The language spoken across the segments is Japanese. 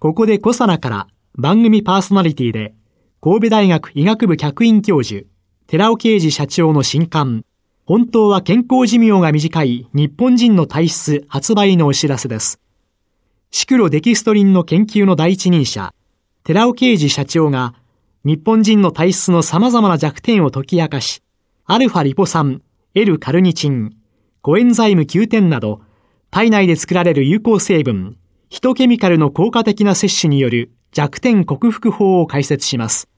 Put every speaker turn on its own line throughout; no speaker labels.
ここでコサナから番組パーソナリティで神戸大学医学部客員教授寺尾啓治社長の新刊本当は健康寿命が短い日本人の体質発売のお知らせです。シクロデキストリンの研究の第一人者寺尾啓治社長が日本人の体質の様々な弱点を解き明かしアルファリポ酸、L カルニチン、コエンザイム9点など、体内で作られる有効成分、ヒトケミカルの効果的な摂取による弱点克服法を解説します。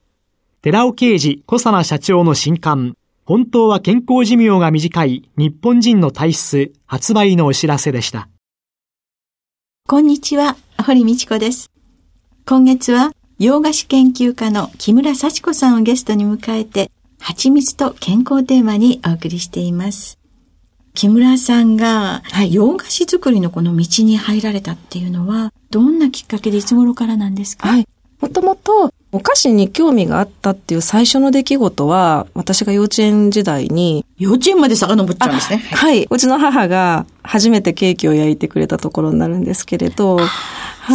寺尾啓治小佐奈社長の新刊、本当は健康寿命が短い日本人の体質発売のお知らせでした。
こんにちは、堀道子です。今月は洋菓子研究家の木村幸子さんをゲストに迎えて蜂蜜と健康テーマにお送りしています。木村さんが、洋菓子作りのこの道に入られたっていうのは、どんなきっかけでいつ頃からなんですか？
はい。もともと、お菓子に興味があったっていう最初の出来事は、私が幼稚園時代に。
幼稚園まで遡っちゃうんですね。
はい。うちの母が初めてケーキを焼いてくれたところになるんですけれど、
は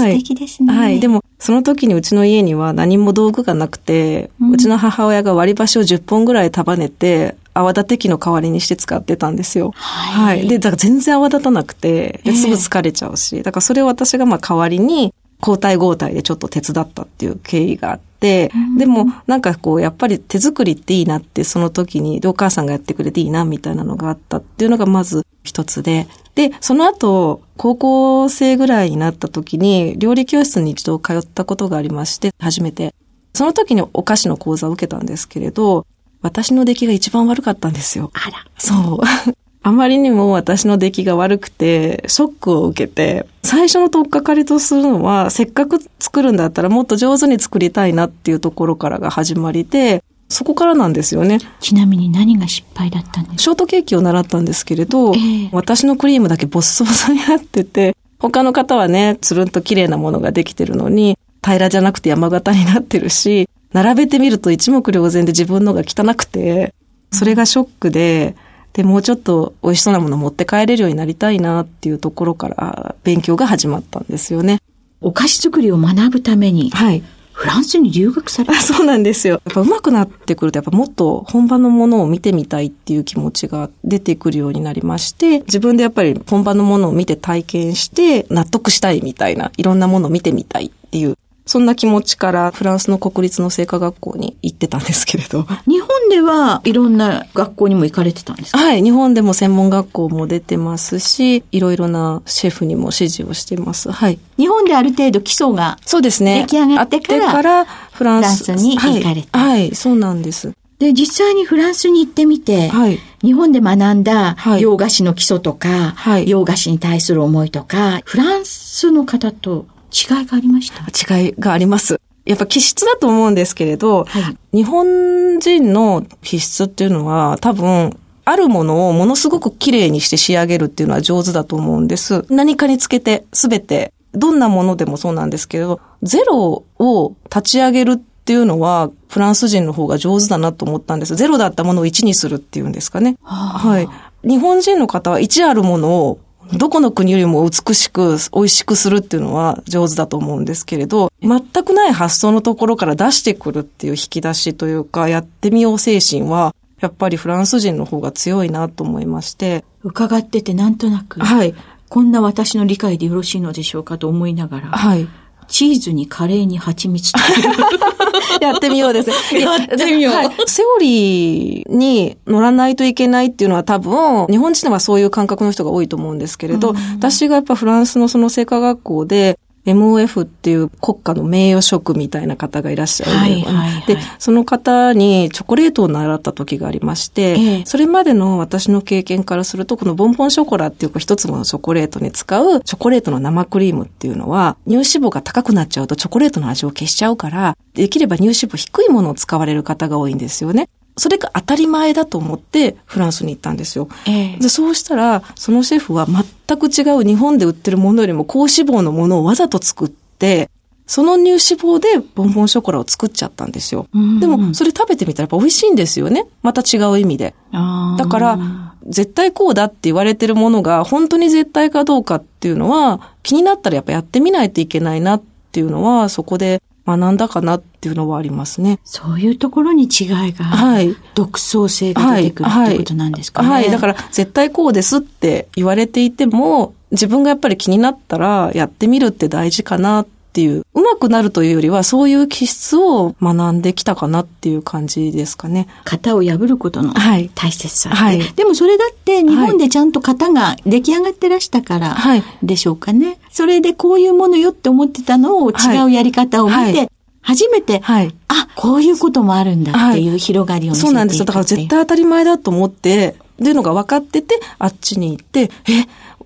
い。素敵ですね。
はい。でも、その時にうちの家には何も道具がなくて、うん、うちの母親が割り箸を10本ぐらい束ねて、泡立て器の代わりにして使ってたんですよ。はい。はい、で、だから全然泡立たなくて、すぐ疲れちゃうし、だからそれを私がまあ代わりに、交代交代でちょっと手伝ったっていう経緯があって、でもなんかこうやっぱり手作りっていいなってその時にお母さんがやってくれていいなみたいなのがあったっていうのがまず一つで、で、その後、高校生ぐらいになった時に、料理教室に一度通ったことがありまして、初めて。その時にお菓子の講座を受けたんですけれど、私の出来が一番悪かったんですよ。
あら。
そう。あまりにも私の出来が悪くて、ショックを受けて、最初の取っかかりとするのは、せっかく作るんだったらもっと上手に作りたいなっていうところからが始まりで、そこからなんですよね。
ちなみに何が失敗だったんですか？
ショートケーキを習ったんですけれど、えー、私のクリームだけボッソボソになってて、他の方はね、つるんと綺麗なものができてるのに、平らじゃなくて山形になってるし、並べてみると一目瞭然で自分のが汚くて、それがショックで、で、もうちょっと美味しそうなもの持って帰れるようになりたいなっていうところから勉強が始まったんですよね。
お菓子作りを学ぶために、はい。フランスに留学された？
そうなんですよ。やっぱ上手くなってくると、やっぱもっと本場のものを見てみたいっていう気持ちが出てくるようになりまして、自分でやっぱり本場のものを見て体験して納得したいみたいな、いろんなものを見てみたいっていうそんな気持ちからフランスの国立の製菓学校に行ってたんですけれど。
日本ではいろんな学校にも行かれてたんですか？
はい。日本でも専門学校も出てますし、いろいろなシェフにも指示をしてます。はい。
日本である程度基礎がそうですね。出来上がってから、からフランスに行かれた、
はい。はい、そうなんです。
で、実際にフランスに行ってみて、はい、日本で学んだ洋菓子の基礎とか、はい、洋菓子に対する思いとか、フランスの方と違いがありました？
違いがあります。やっぱ気質だと思うんですけれど、はい、日本人の気質っていうのは多分、あるものをものすごく綺麗にして仕上げるっていうのは上手だと思うんです。何かにつけてすべて、どんなものでもそうなんですけれど、ゼロを立ち上げるっていうのは、フランス人の方が上手だなと思ったんです。ゼロだったものを1にするっていうんですかね。ははい。日本人の方は1あるものをどこの国よりも美しく美味しくするっていうのは上手だと思うんですけれど、全くない発想のところから出してくるっていう引き出しというか、やってみよう精神は、やっぱりフランス人の方が強いなと思いまして。
伺っててなんとなく、はい。こんな私の理解でよろしいのでしょうかと思いながら、はい。チーズにカレーに蜂蜜と
やってみようですね。
やってみよう。はい。
セオリーに乗らないといけないっていうのは多分、日本人はそういう感覚の人が多いと思うんですけれど、うん、私がやっぱフランスのその製菓学校で、MOF っていう国家の名誉職みたいな方がいらっしゃる、
はいはいはい、
で、その方にチョコレートを習った時がありまして、ええ、それまでの私の経験からすると、このボンボンショコラっていう一つものチョコレートに使うチョコレートの生クリームっていうのは、乳脂肪が高くなっちゃうとチョコレートの味を消しちゃうから、できれば乳脂肪低いものを使われる方が多いんですよね。それが当たり前だと思ってフランスに行ったんですよ。えー、でそうしたら、そのシェフは全く違う日本で売ってるものよりも高脂肪のものをわざと作って、その乳脂肪でボンボンショコラを作っちゃったんですよ。でも、それ食べてみたらやっぱ美味しいんですよね。また違う意味で。だから、絶対こうだって言われてるものが本当に絶対かどうかっていうのは気になったらやっぱやってみないといけないなっていうのはそこで学んだかなっていうのはありますね。
そういうところに違いが、はい。独創性が出てくるってことなんですかね。
はい。はい、だから、絶対こうですって言われていても、自分がやっぱり気になったら、やってみるって大事かなっていう、うまくなるというよりは、そういう気質を学んできたかなっていう感じですかね。
型を破ることの大切さ。はい。でもそれだって日本でちゃんと型が出来上がってらしたからでしょうかね。はい、それでこういうものよって思ってたのを違うやり方を見て、はい初めて、はい、あ、こういうこともあるんだっていう広がりを見せていく、はい、
そうなんですよ。だから絶対当たり前だと思って、っていうのが分かってて、あっちに行って、え、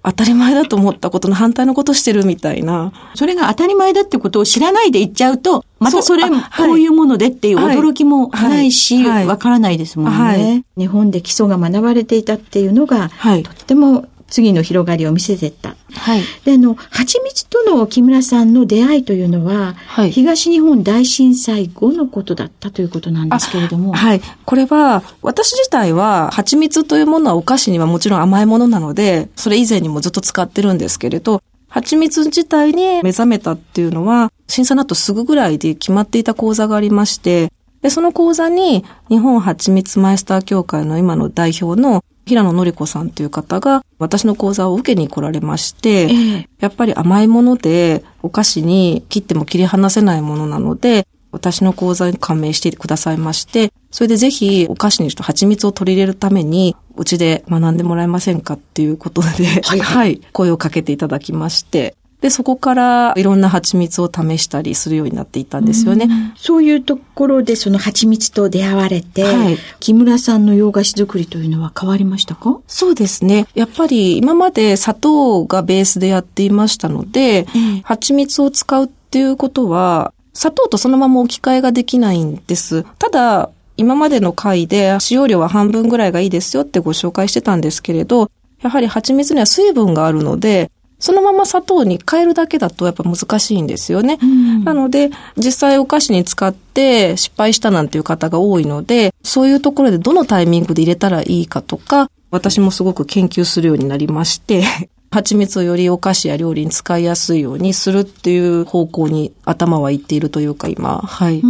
当たり前だと思ったことの反対のことしてるみたいな。
それが当たり前だってことを知らないで言っちゃうと、またそれ、こういうものでっていう驚きもないし、わ、からないですもんね、はい、日本で基礎が学ばれていたっていうのが、はい、とっても次の広がりを見せていった。はい。で、あの、蜂蜜との木村さんの出会いというのは、はい、東日本大震災後のことだったということなんですけれども。
はい。これは、私自体は、蜂蜜というものはお菓子にはもちろん甘いものなので、それ以前にもずっと使ってるんですけれど、蜂蜜自体に目覚めたっていうのは、震災の後すぐぐらいで決まっていた講座がありまして、で、その講座に、日本蜂蜜マイスター協会の今の代表の平野の子さんという方が私の講座を受けに来られまして、えー、やっぱり甘いものでお菓子に切っても切り離せないものなので、私の講座に加盟してくださいまして、それでぜひお菓子にちょっと蜂蜜を取り入れるために、うちで学んでもらえませんかっていうことで、はい、はい、声をかけていただきまして、で、そこからいろんな蜂蜜を試したりするようになっていったんですよね。
うそういうところでその蜂蜜と出会われて、はい、木村さんの洋菓子作りというのは変わりましたか？
そうですね。やっぱり今まで砂糖がベースでやっていましたので、えー、蜂蜜を使うっていうことは、砂糖とそのまま置き換えができないんです。ただ、今までの回で使用量は半分ぐらいがいいですよってご紹介してたんですけれど、やはり蜂蜜には水分があるので、そのまま砂糖に変えるだけだとやっぱ難しいんですよね。うん、なので、実際お菓子に使って失敗したなんていう方が多いので、そういうところでどのタイミングで入れたらいいかとか、私もすごく研究するようになりまして、蜂蜜をよりお菓子や料理に使いやすいようにするっていう方向に頭はいっているというか今、はい。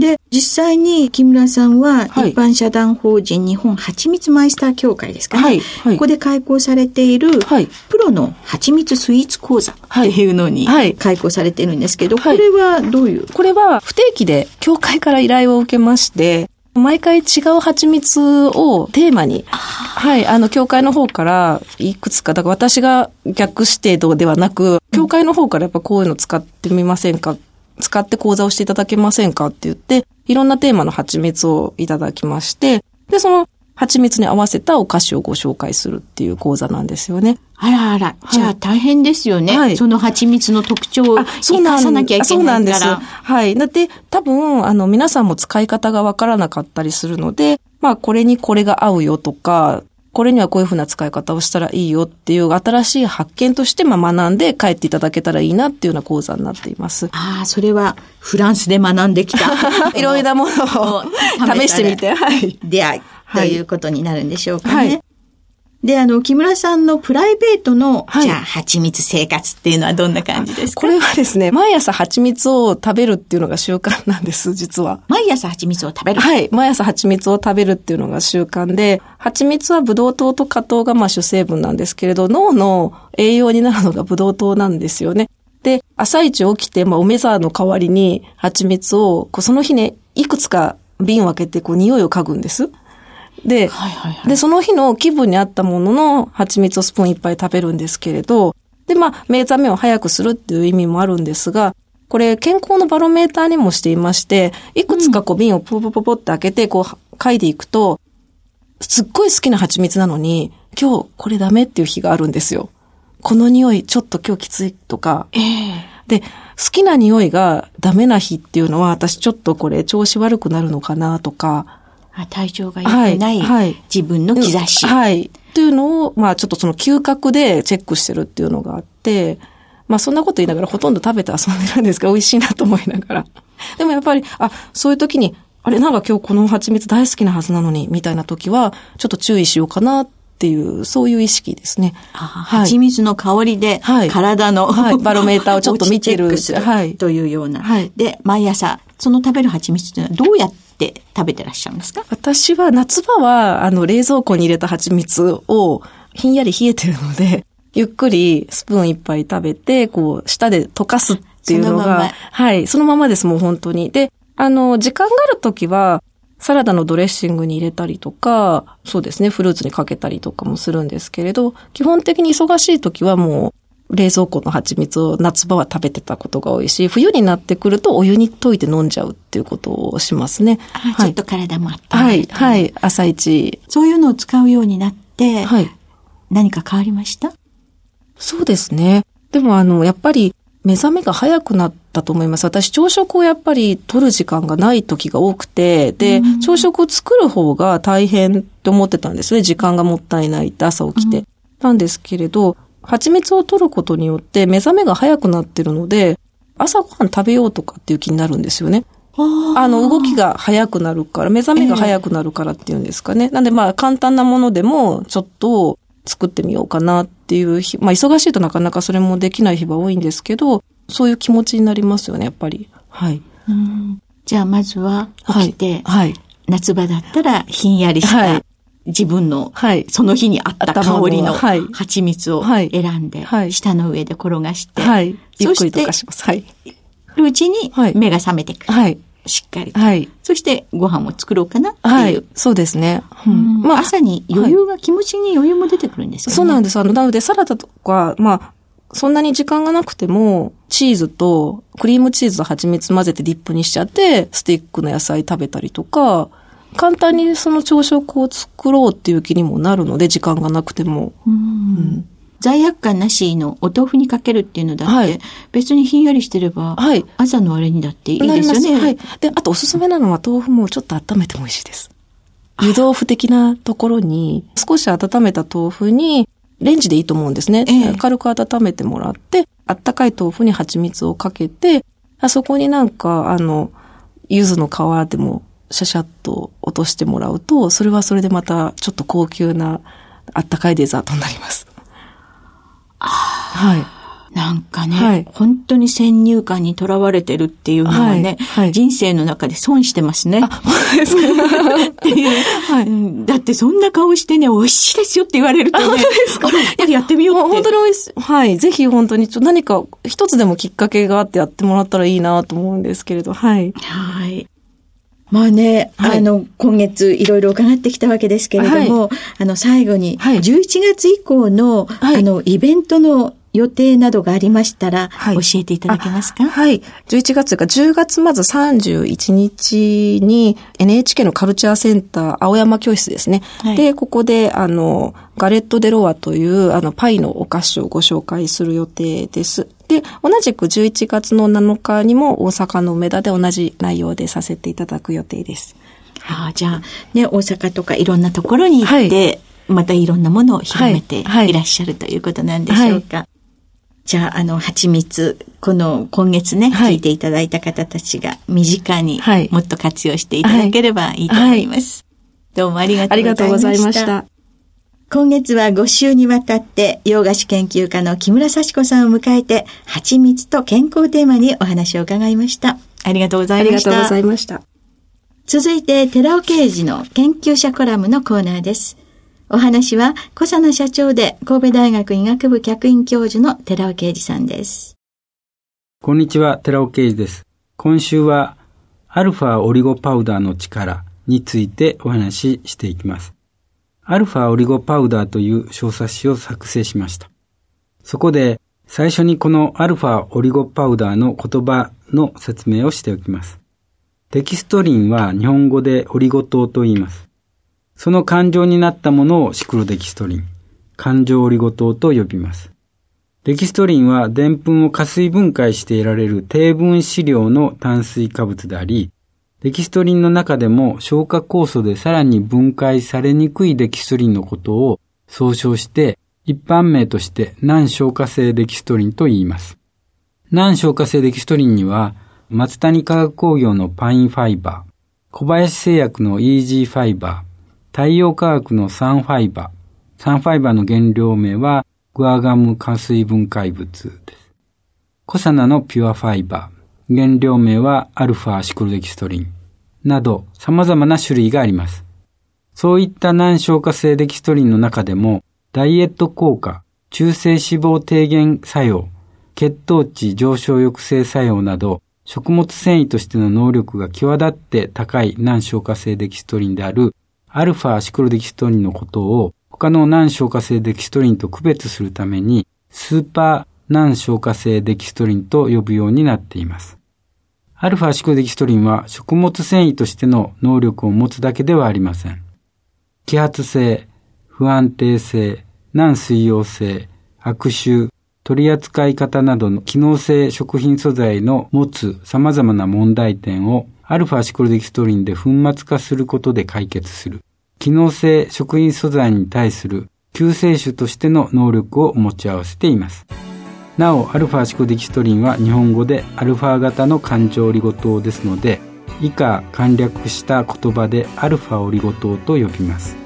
で、実際に木村さんは一般社団法人日本蜂蜜マイスター協会ですかね。はい。はい、ここで開講されている、はい、プロの蜂蜜スイーツ講座っていうのに開講されているんですけど、これはどういう？
これは不定期で協会から依頼を受けまして、毎回違う蜂蜜をテーマに、はい、あの、教会の方からいくつか、だから私が逆指定度ではなく、教会の方からやっぱこういうの使ってみませんか、使って講座をしていただけませんかって言って、いろんなテーマの蜂蜜をいただきまして、で、その蜂蜜に合わせたお菓子をご紹介するっていう講座なんですよね。
あらあら、じゃあ大変ですよね。はい、その蜂蜜の特徴を生かさなきゃいけないから。そうなんです。
はい。だって多分、あの、皆さんも使い方がわからなかったりするので、まあ、これにこれが合うよとか、これにはこういうふうな使い方をしたらいいよっていう新しい発見としてまあ学んで帰っていただけたらいいなっていうような講座になっています。
ああ、それはフランスで学んできた。
いろいろなものを試してみて、はい。
出会い。ということになるんでしょうかね。はいで、あの、木村さんのプライベートの、はい、じゃあ、蜂蜜生活っていうのはどんな感じですか？
これはですね、毎朝蜂蜜を食べるっていうのが習慣なんです、実は。
毎朝蜂蜜を食べる？
はい。毎朝蜂蜜を食べるっていうのが習慣で、蜂蜜はブドウ糖と果糖がまあ主成分なんですけれど、脳の栄養になるのがブドウ糖なんですよね。で、朝一起きて、まあ、お目沢の代わりに蜂蜜を、その日ね、いくつか瓶を開けて、こう、匂いを嗅ぐんです。で、はいはいはい、で、その日の気分に合ったものの蜂蜜をスプーンいっぱい食べるんですけれど、で、まあ、目覚めを早くするっていう意味もあるんですが、これ、健康のバロメーターにもしていまして、いくつかこう瓶をポポポポって開けて、こう、嗅いでいくと、すっごい好きな蜂蜜なのに、今日これダメっていう日があるんですよ。この匂いちょっと今日きついとか。
えー、
で、好きな匂いがダメな日っていうのは、私ちょっとこれ調子悪くなるのかなとか。
体調が良くない、はい、自分の兆し。
はい。というのを、まあちょっとその嗅覚でチェックしてるっていうのがあって、まあそんなこと言いながらほとんど食べて遊んでるんですが、美味しいなと思いながら。でもやっぱり、あ、そういう時に、あれなんか今日この蜂蜜大好きなはずなのに、みたいな時は、ちょっと注意しようかなっていう、そういう意識ですね。
はい、蜂蜜の香りで、体の、
はい、バロメーターをちょっと見てる。
はい。というような。はい。で、毎朝、その食べる蜂蜜というのはどうやって食べてらっしゃるんですか？
私は夏場は、あの、冷蔵庫に入れた蜂蜜を、ひんやり冷えてるので、ゆっくりスプーン一杯食べて、こう、舌で溶かすっていうのが、はい、そのままです、もう本当に。で、あの、時間があるときは、サラダのドレッシングに入れたりとか、そうですね、フルーツにかけたりとかもするんですけれど、基本的に忙しい時はもう、冷蔵庫の蜂蜜を夏場は食べてたことが多いし、冬になってくるとお湯に溶いて飲んじゃうっていうことをしますね。
はい、ちょっと体もあった
はい、はい、朝一。
そういうのを使うようになって、はい。何か変わりました？
そうですね。でもあの、やっぱり目覚めが早くなったと思います。私、朝食をやっぱり取る時間がない時が多くて、で、朝食を作る方が大変って思ってたんですね。時間がもったいないって朝起きて。なんですけれど、蜂蜜を取ることによって目覚めが早くなってるので、朝ごはん食べようとかっていう気になるんですよね。あの、動きが早くなるから、目覚めが早くなるからっていうんですかね。えー、なんでまあ、簡単なものでも、ちょっと作ってみようかなっていう日、まあ忙しいとなかなかそれもできない日は多いんですけど、そういう気持ちになりますよね、やっぱり。はい。
じゃあまずは起きて、はい、夏場だったらひんやりした、はい、自分の、はい、その日にあった香りの蜂蜜を選んで、はい、舌の上で転がして、
はい、ゆっくりとかします。はい。
るうちに目が覚めてくる。はい。しっかり。
はい。
そしてご飯を作ろうかなっていう。
はい。そうですね。
うん、まあ朝に余裕が、気持ちに余裕も出てくるんですよね。
そうなんです。あの、なのでサラダとか、まあ、そんなに時間がなくても、チーズと、クリームチーズと蜂蜜混ぜてディップにしちゃって、スティックの野菜食べたりとか、簡単にその朝食を作ろうっていう気にもなるので、時間がなくても。
うん、罪悪感なしのお豆腐にかけるっていうのだって、はい、別にひんやりしてれば、はい、朝のあれにだっていいですよね。
はい。で、あとおすすめなのは豆腐もちょっと温めても美味しいです。湯豆腐的なところに、少し温めた豆腐に、レンジでいいと思うんですね。え軽く温めてもらって、あったかい豆腐に蜂蜜をかけて、あそこになんか、あの、柚子の皮でもシャシャッと落としてもらうと、それはそれでまたちょっと高級なあったかいデザートになります。
はい。なんかね、はい、本当に先入観にとらわれてるっていうのはね、はいはい、人生の中で損してますね。あ、ですか？っていう、はい。だってそんな顔してね、美味しいですよって言われるとね、
本当ですか？やってみよう本当に美味しい。はい。ぜひ本当にちょ何か一つでもきっかけがあってやってもらったらいいなと思うんですけれど、はい。
はい。まあね、はい、あの、今月いろいろ伺ってきたわけですけれども、はい、あの、最後に、11月以降の、はい、あの、イベントの予定などがありましたら、はい、教えていただけますか？
はい。11月か、10月まず31日に NHK のカルチャーセンター青山教室ですね。はい、で、ここで、あの、ガレット・デ・ロワという、あの、パイのお菓子をご紹介する予定です。で、同じく11月の7日にも大阪の梅田で同じ内容でさせていただく予定です。
はあ、じゃあ、ね、大阪とかいろんなところに行って、はいまたいろんなものを広めていらっしゃるということなんでしょうか？はいじゃあ、あの、蜂蜜、この今月ね、はい、聞いていただいた方たちが身近にもっと活用していただければいいと思います。はい、どうもありがとうございました。今月は5週にわたって洋菓子研究家の木村幸子さんを迎えて蜂蜜と健康テーマにお話を伺いました。ありがとうございました。
ありがとうございました。
続いて寺尾啓二の研究者コラムのコーナーです。お話は、小佐奈社長で神戸大学医学部客員教授の寺尾啓二さんです。
こんにちは、寺尾啓二です。今週は、アルファオリゴパウダーの力についてお話ししていきます。アルファオリゴパウダーという小冊子を作成しました。そこで、最初にこのアルファオリゴパウダーの言葉の説明をしておきます。デキストリンは日本語でオリゴ糖と言います。その感情になったものをシクロデキストリン、感情オリゴ糖と呼びます。デキストリンは澱粉を加水分解して得られる低分子量の炭水化物であり、デキストリンの中でも消化酵素でさらに分解されにくいデキストリンのことを総称して一般名として難消化性デキストリンと言います。難消化性デキストリンには、松谷化学工業のパインファイバー、小林製薬のイージーファイバー、太陽化学のサンファイバー、サンファイバーの原料名はグアガム加水分解物です。コサナのピュアファイバー、原料名はアルファシクロデキストリン、など様々な種類があります。そういった難消化性デキストリンの中でもダイエット効果、中性脂肪低減作用、血糖値上昇抑制作用など、食物繊維としての能力が際立って高い難消化性デキストリンであるアルファシクロデキストリンのことを他の難消化性デキストリンと区別するためにスーパー難消化性デキストリンと呼ぶようになっています。アルファシクロデキストリンは食物繊維としての能力を持つだけではありません。揮発性、不安定性、難水溶性、悪臭、取り扱い方などの機能性食品素材の持つ様々な問題点をアルファシクロデキストリンで粉末化することで解決する。機能性食品素材に対する救世主としての能力を持ち合わせています。なお、アルファシコデキストリンは日本語でアルファ型の環状オリゴ糖ですので、以下簡略した言葉でアルファオリゴ糖と呼びます。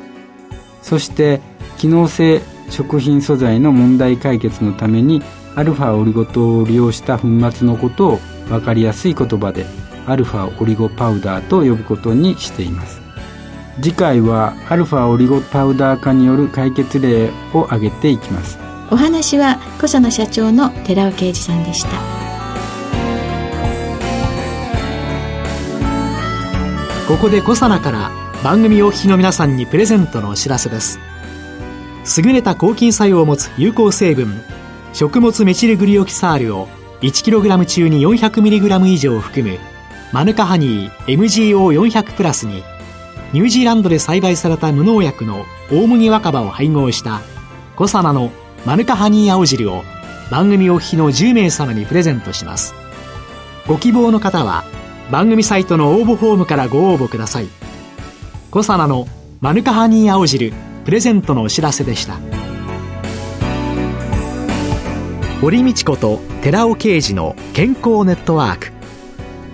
そして機能性食品素材の問題解決のためにアルファオリゴ糖を利用した粉末のことを分かりやすい言葉でアルファオリゴパウダーと呼ぶことにしています。次回はアルファオリゴパウダー化による解決例を挙げていきます。
お話は小佐野社長の寺尾啓二さんでした。
ここで小佐奈から番組お聞きの皆さんにプレゼントのお知らせです。優れた抗菌作用を持つ有効成分食物メチルグリオキサールを 1kg 中に 400mg 以上含むマヌカハニー MGO400 プラスにニュージーランドで栽培された無農薬の大麦若葉を配合したコサナのマヌカハニー青汁を番組お聞きの10名様にプレゼントします。ご希望の方は番組サイトの応募フォームからご応募ください。コサナのマヌカハニー青汁プレゼントのお知らせでした。堀道子と寺尾啓二の健康ネットワーク。